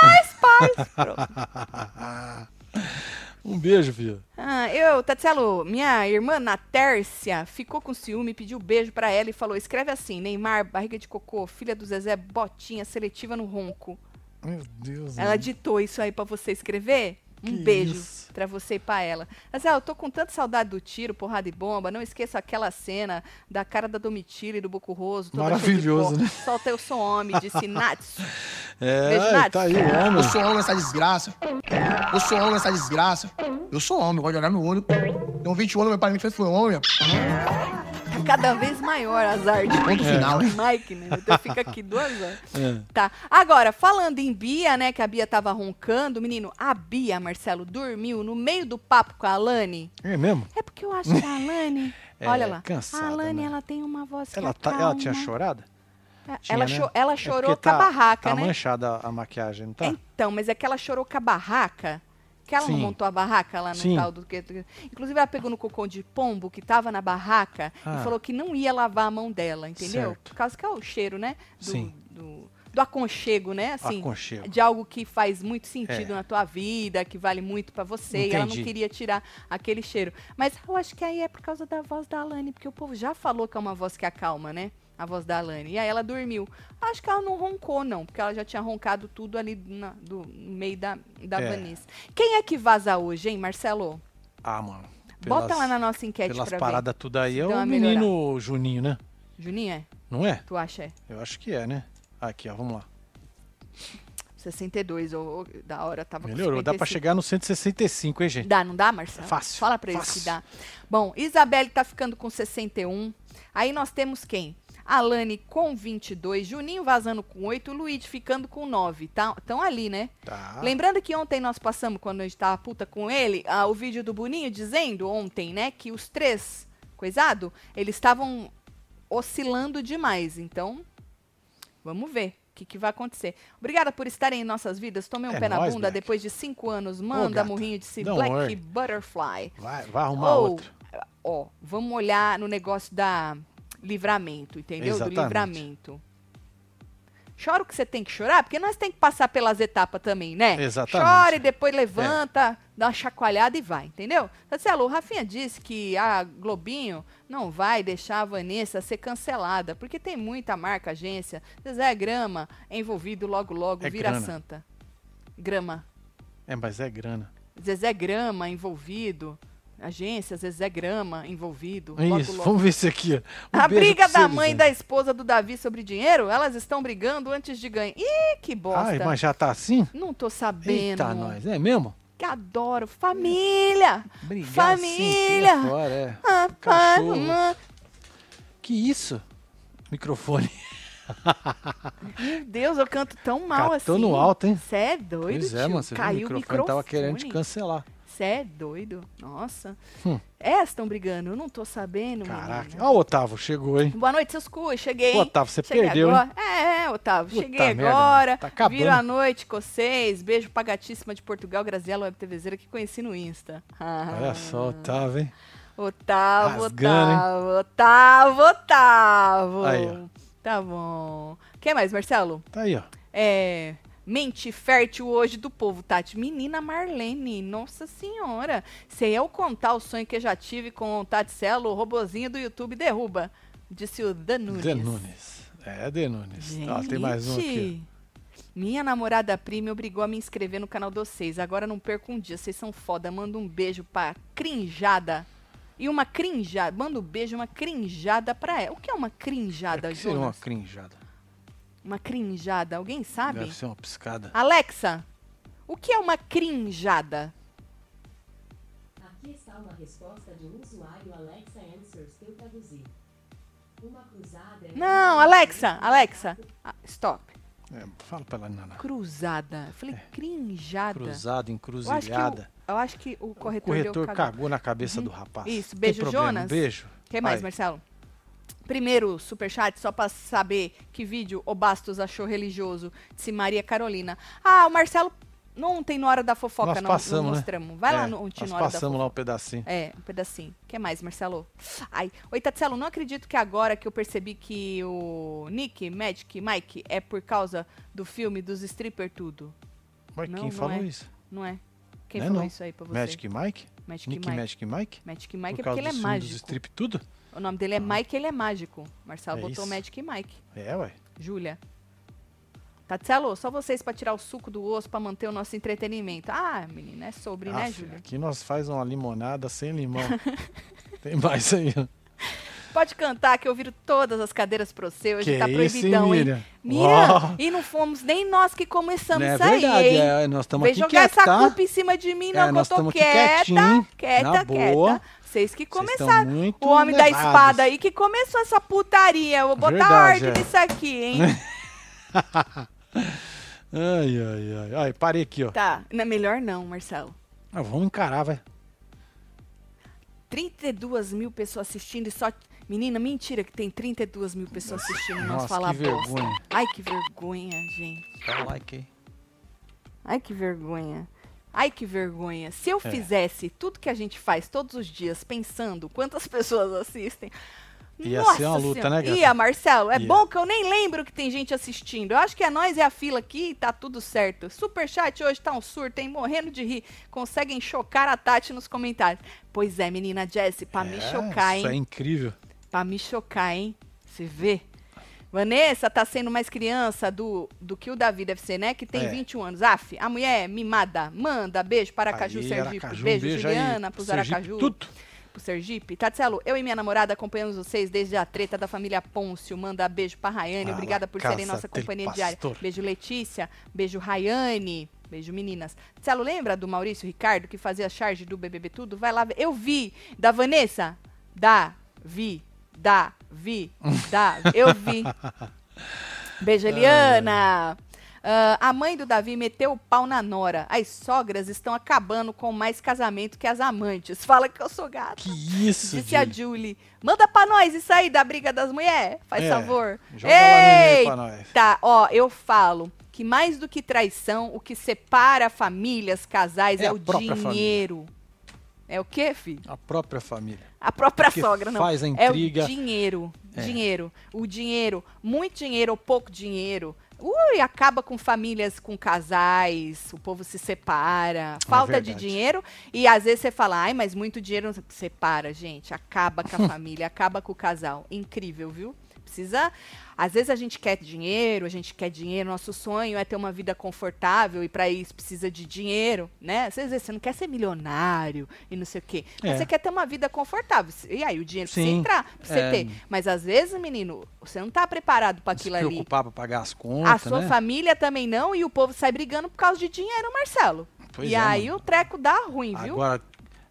paz, paz. Pronto. um beijo, filho. Ah, eu, Tatselo, minha irmã Natércia ficou com ciúme, pediu beijo pra ela e falou: escreve assim: Neymar, barriga de cocô, filha do Zezé, botinha seletiva no ronco. Meu Deus. Ela mano. ditou isso aí pra você escrever? Um Que beijo isso. pra você e pra ela. Mas ah, eu tô com tanta saudade do tiro, porrada e bomba. Não esqueça aquela cena da cara da Domitila e do de Maravilhoso, né? Solta eu sou homem, disse Natsu. É, Beijo, ai, Nath. tá aí o homem. Eu sou homem nessa desgraça. Eu sou homem nessa desgraça. Eu sou homem, eu gosto de olhar no olho. Tem 20 anos, meu pai me fez foi homem. Tá cada vez maior as artes. Ponto final? Mike, né? Então fica aqui duas horas. É. Tá. Agora, falando em Bia, né? Que a Bia tava roncando. Menino, a Bia, Marcelo, dormiu no meio do papo com a Alane. É mesmo? É porque eu acho que a Alane. É, olha lá. cansada, a Alane, né? ela tem uma voz Ela, tá, ela tinha chorado? É, Tinha, ela, né? cho- ela É chorou porque com a barraca, tá né? manchada a maquiagem, não tá? Então, mas é que ela chorou com a barraca. Que ela não Sim. montou a barraca lá no Sim. tal do que. Inclusive, ela pegou no cocô de pombo que tava na barraca Ah. e falou que não ia lavar a mão dela, entendeu? Certo. Por causa que é o cheiro, né? Do, Sim. do, do aconchego, né? Assim, Aconchego. de algo que faz muito sentido É. na tua vida, que vale muito pra você. E ela não Entendi. queria tirar aquele cheiro. Mas eu acho que aí é por causa da voz da Alane, porque o povo já falou que é uma voz que acalma, né? A voz da Alane. E aí ela dormiu. Acho que ela não roncou, não, porque ela já tinha roncado tudo ali na- do, no meio da, da É. Vanessa. Quem é que vaza hoje, hein, Marcelo? Ah, mano. Bota pelas- lá na nossa enquete Pelas pra paradas tudo aí é o menino Juninho, né? Juninho, é? Não é? Tu acha? É? Eu acho que é, né? Aqui, ó, vamos lá. 62, ou, da hora, tava Melhorou. Dá pra 55. chegar no 165, hein, gente? Dá, não dá, Marcelo? Fácil, Fala pra eles que dá. Bom, Isabelle tá ficando com 61. Aí nós temos quem? Alane com 22, Juninho vazando com 8, Luigi ficando com 9. Tá, tão ali, né? Tá. Lembrando que ontem nós passamos, quando a gente tava puta com ele, ah, o vídeo do Boninho dizendo ontem, né, que os três, coisado, eles estavam oscilando demais. Então, vamos ver o que, que vai acontecer. Obrigada por estarem em nossas vidas. Tomei um É pé na bunda Black. depois de cinco anos. Manda gata, murrinho de si, don't Black worry. Butterfly. Vai, vai arrumar Ou, outro. Ó, vamos olhar no negócio da livramento, entendeu? Exatamente. Do livramento. Chora o que você tem que chorar, porque nós tem que passar pelas etapas também, né? Exatamente. Chora e depois levanta, dá uma chacoalhada e vai, entendeu? Marcelo, o Rafinha disse que a Globinho não vai deixar a Vanessa ser cancelada, porque tem muita marca, agência. Zezé Grama é envolvido logo, logo, É vira grana. santa. Grama. É, mas é grana. Zezé Grama envolvido. Agência, Zezé Grama envolvido. logo, Isso, logo. vamos ver isso aqui. Um A briga da mãe e da esposa do Davi sobre dinheiro, elas estão brigando antes de ganhar. Ih, que bosta. Ai, mas já tá assim? Não tô sabendo. Eita, nós. É mesmo? Que adoro. Família. Brigar Família. assim, tira fora, é. Ah, Cachorro. pai, mamãe. Que isso? Microfone. Meu Deus, eu canto tão mal Catou assim. no alto, hein? Cê é doido, Pois é, mano. Você? Caiu o o microfone tava querendo te microfone. cancelar. Cê é doido. Nossa. Hum. É, estão brigando. Eu não tô sabendo, Caraca. Ó, o Otávio chegou, hein? Boa noite, seus cu. Cheguei. Ô, Otávio, você Cheguei perdeu, agora. É, é, Otávio. Puta Cheguei merda, agora. Tá acabando. Viro a noite com vocês. Beijo pra gatíssima de Portugal, Graziela Web TVzeira, que conheci no Insta. Olha só, Otávio, hein? Otávio, Rasgando, hein? Otávio, Otávio, Otávio. Aí, ó. Tá bom. Quem mais, Marcelo? Tá aí, ó. É. Mente fértil hoje do povo, Tati. Menina Marlene, nossa senhora. Se eu contar o sonho que eu já tive com o Tati Celo, o robozinho do YouTube derruba. Disse o Danunes. De Nunes. É, De Nunes. Ó, tem mais um aqui. Gente, Minha namorada Pri me obrigou a me inscrever no canal de vocês. Agora não perco um dia. Vocês são foda. Manda um beijo pra crinjada. E uma crinjada. Manda um beijo, uma crinjada pra ela. O que é uma crinjada, Que seria uma Jonas? crinjada. Uma crinjada, alguém sabe? Deve ser uma piscada. Alexa, o que é uma crinjada? Aqui está uma resposta de um usuário Alexa Answers que eu traduzi. Uma cruzada é Não, Alexa, Alexa. Ah, stop. É, fala pra ela, Nana. Cruzada. Eu falei crinjada. Cruzada, Eu acho, que encruzilhada. o, eu acho que o O corretor, deu corretor cagada. cagou na cabeça do rapaz. Isso, beijo, Jonas. Beijo. O que mais, Vai. Marcelo? Primeiro superchat, só pra saber que vídeo o Bastos achou religioso, disse Maria Carolina. Ah, o Marcelo, ontem na hora da fofoca Nós não, passamos, não né? mostramos. Vai lá É, no ontem Nós na passamos lá um pedacinho. É, um pedacinho. O que mais, Marcelo? Ai, oi, Tatselo, não acredito que agora que eu percebi que o Nick, Magic, Mike é por causa do filme dos stripper tudo. Mas Não, quem não falou é. isso? Não é? Quem Não é falou não. isso aí pra você? Magic Mike? Magic Nick Mike. Magic Mike? Magic Mike Por é porque ele é filmes dos mágico. strip tudo? O nome dele é Mike, ele é mágico. Marcelo É botou isso. Magic Mike. É, ué. Júlia. Tatselo, só vocês pra tirar o suco do osso pra manter o nosso entretenimento. Ah, menina, é sobre, né, Aff, Júlia? Aqui nós faz uma limonada sem limão. Tem mais aí. Pode cantar que eu viro todas as cadeiras pro seu. Hoje Que tá isso, proibidão, hein, hein? Mira, Ó. e não fomos nem nós que começamos é isso aí, verdade, hein? é, nós estamos aqui jogar quieto, essa culpa em cima de mim, não, É, que eu tô quieta, quieta, quieta. Vocês que começaram. muito O homem da espada aí que começou essa putaria. Eu vou botar Verdade, ordem é. nisso aqui, hein? Ai, ai, ai. Ai, parei aqui, ó. tá, não é melhor não, Marcelo. Ah, vamos encarar, vai. 32 mil pessoas assistindo e só. Menina, mentira que tem 32 mil pessoas assistindo nós Nossa, falar que vergonha. Ai, que vergonha, gente. Dá um like aí. Ai, que vergonha. Ai, que vergonha. Se eu É. fizesse tudo que a gente faz todos os dias, pensando quantas pessoas assistem. Ia nossa ser uma luta, Senhora. né, gata? Ia, Marcelo. É Ia. bom que eu nem lembro que tem gente assistindo. Eu acho que é nós e a fila aqui e tá tudo certo. Superchat hoje tá um surto, hein? Morrendo de rir. Conseguem chocar a Tati nos comentários. Pois é, menina Jessie, pra me É, chocar, hein? Isso é incrível. Pra me chocar, hein? Você vê? Vanessa tá sendo mais criança do, do que o Davi deve ser, né? Que tem É. 21 anos. Af, a mulher é mimada. Manda, beijo para Aracaju, Sergipe. Aracaju, beijo, beijo Juliana, pro pros Sergipe, Aracaju. tudo. Pro Sergipe. Tatselo, eu e minha namorada acompanhamos vocês desde a treta da família Pôncio. Manda beijo pra Rayane. Ah, Obrigada por serem nossa companhia diária. Beijo, Letícia. Beijo, Rayane. Beijo, meninas. Tatselo, lembra do Maurício Ricardo que fazia charge do BBB Tudo? Vai lá ver. Eu vi. Da Vanessa? Da. Vi. Da. Vi. Da. Eu vi. Beijo, Eliana. Ah, a mãe do Davi meteu o pau na nora. As sogras estão acabando com mais casamento que as amantes. Fala que eu sou gata. Que isso, Disse a Di. Julie. Manda pra nós isso aí da briga das mulheres. Faz É, favor. joga lá no pra nós. Tá, ó, eu falo que mais do que traição, o que separa famílias, casais É é, a o dinheiro. É o quê, filho? A própria família. A própria Porque sogra, não. faz a É intriga. o dinheiro. É. Dinheiro. O dinheiro. Muito dinheiro ou pouco dinheiro. Ui, acaba com famílias, com casais, o povo se separa, falta de É verdade. dinheiro, e às vezes você fala, ai, mas muito dinheiro separa, gente, acaba com a família, acaba com o casal. Incrível, viu? Precisa. Às vezes a gente quer dinheiro, a gente quer dinheiro, nosso sonho é ter uma vida confortável e para isso precisa de dinheiro, né? Às vezes você não quer ser milionário e não sei o quê. É. Você quer ter uma vida confortável. E aí o dinheiro precisa Sim, entrar pra você é. ter. Mas às vezes, menino, você não tá preparado para Se aquilo ali. preocupar pra pagar as contas, A sua né? família também não, e o povo sai brigando por causa de dinheiro, Marcelo. Pois e é, aí mano. o treco dá ruim, viu? Agora,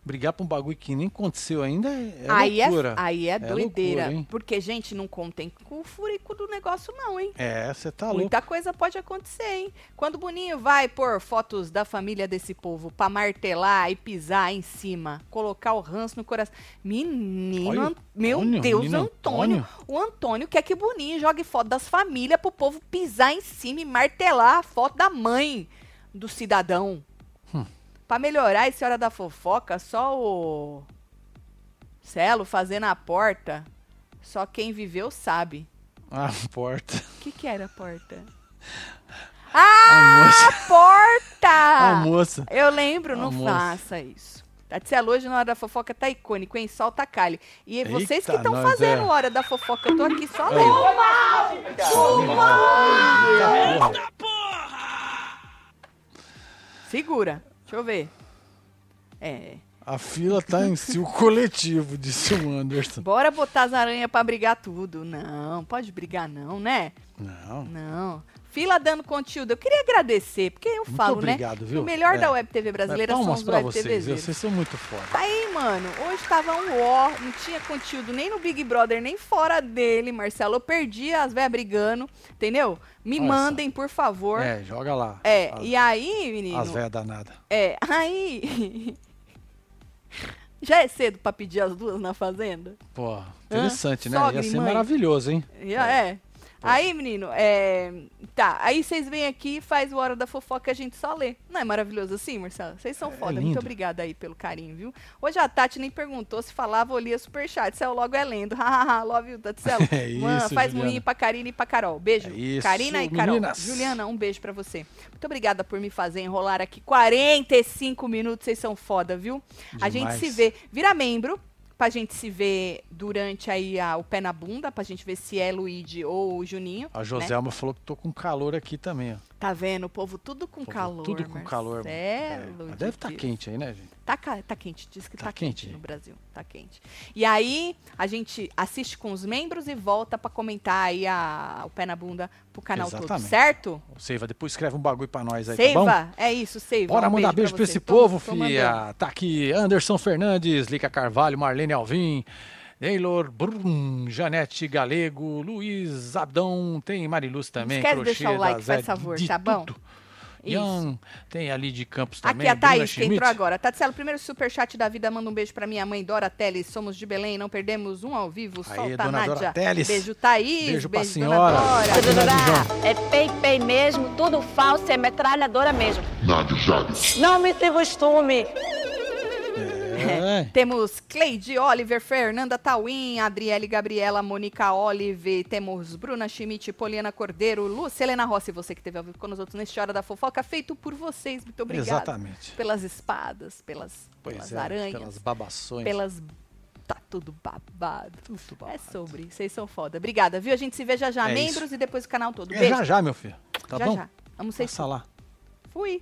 brigar pra um bagulho que nem aconteceu ainda é aí, loucura. é, aí é doideira. loucura, porque, gente, não contem com o furico do negócio, não, hein? É, você tá louco. Muita coisa pode acontecer, hein? Quando o Boninho vai pôr fotos da família desse povo pra martelar e pisar em cima, colocar o ranço no coração. Menino, Olha An- meu Antônio, Deus, Antônio. Antônio. O Antônio quer que o Boninho jogue foto das famílias pro povo pisar em cima e martelar a foto da mãe do cidadão. Hum. Pra melhorar esse hora da fofoca, só o Celo fazendo a porta. Só quem viveu sabe. A porta. O que, que era a porta? Ah, moça. a porta! A moça. Eu lembro, A não moça. faça isso. Tatselo hoje na hora da fofoca tá icônico, hein? Solta a Kali. E vocês que Eita, estão fazendo é. hora da fofoca, eu tô aqui só lendo. Eita, porra. Segura. Deixa eu ver. É. A fila tá em si o coletivo, disse o Anderson. Bora botar as aranhas pra brigar tudo. Não, pode brigar não, né? Não. Não. Fila dando conteúdo. Eu queria agradecer, porque eu Muito falo, obrigado, né? viu? O melhor É. da Web TV brasileira são Palmas os Web vocês, vocês são muito foda. Tá aí, mano. Hoje tava um ó, não tinha conteúdo nem no Big Brother, nem fora dele, Marcelo. Eu perdi as véias brigando, entendeu? Me Olha só. mandem, por favor. É, joga lá. É, As, e aí, menino. as velhas danadas. É, aí. Já é cedo pra pedir as duas na fazenda? Pô, interessante, né? Sogra Ia ser mãe. maravilhoso, hein? Já é. Aí, menino, é. Tá, aí vocês vêm aqui e faz o Hora da Fofoca e a gente só lê. Não é maravilhoso assim, Marcelo? Vocês são foda. Muito obrigada aí pelo carinho, viu? Hoje a Tati nem perguntou se falava ou lia superchat. Céu logo é lendo. Hahaha, love you, Taticelo. É isso, faz Juliana. moinho pra Karina e pra Carol. Beijo. É isso, Karina e Carol. meninas. Juliana, um beijo pra você. Muito obrigada por me fazer enrolar aqui 45 minutos. Vocês são foda, viu? A gente Demais. se vê. Vira membro pra gente se ver durante aí a- o pé na bunda, pra gente ver se é Luigi ou o Juninho. A né? Joselma falou que tô com calor aqui também, ó. Tá vendo? O povo tudo com Povo calor. Tudo com calor. mano. É, Marcelo mas de deve estar Deus. quente aí, né, gente? Tá, tá quente, diz que tá, Tá quente, quente? no Brasil. Tá quente. E aí, a gente assiste com os membros e volta pra comentar aí a- o pé na bunda pro canal todo, Exatamente. certo? O Seiva, depois escreve um bagulho pra nós aí, tá? Seiva, é isso, Seiva. Bora um mandar beijo pra pra você. esse povo, fia. Tá aqui Anderson Fernandes, Lica Carvalho, Marlene Alvim, Neylor Brum, Janete Galego, Luiz Abdão, tem Mariluz também. esquece de deixar o like, faz favor, de tá bom? tudo. Ian, tem ali de Campos Aqui também. a Bruna Thaís, que entrou agora. Tatselo, primeiro superchat da vida, manda um beijo pra minha mãe Dora Teles. Somos de Belém, não perdemos um ao vivo. Aí, Solta, dona Dora Nádia. Teles. Beijo, Thaís. Beijo pra dona senhora. Dora. Aqui. É pei-pei mesmo, tudo falso, é metralhadora mesmo. Não me tem costume. É. Temos Cleide Oliver, Fernanda Tauim, Adriele Gabriela, Mônica Olive, temos Bruna Schmidt, Poliana Cordeiro, Lúcia Helena Rossi, você que esteve ao vivo com nós outros neste Hora da Fofoca, feito por vocês. Muito obrigada. Exatamente. Pelas espadas, pelas, pelas é, aranhas, pelas babações. pelas... Tá tudo babado. Tudo babado. É sobre, vocês são foda. Obrigada, viu? A gente se vê já já, É membros isso. e depois o canal todo. É Beijo. já já, meu filho. Tá já bom? já. Amo vocês. Passa lá. Fui.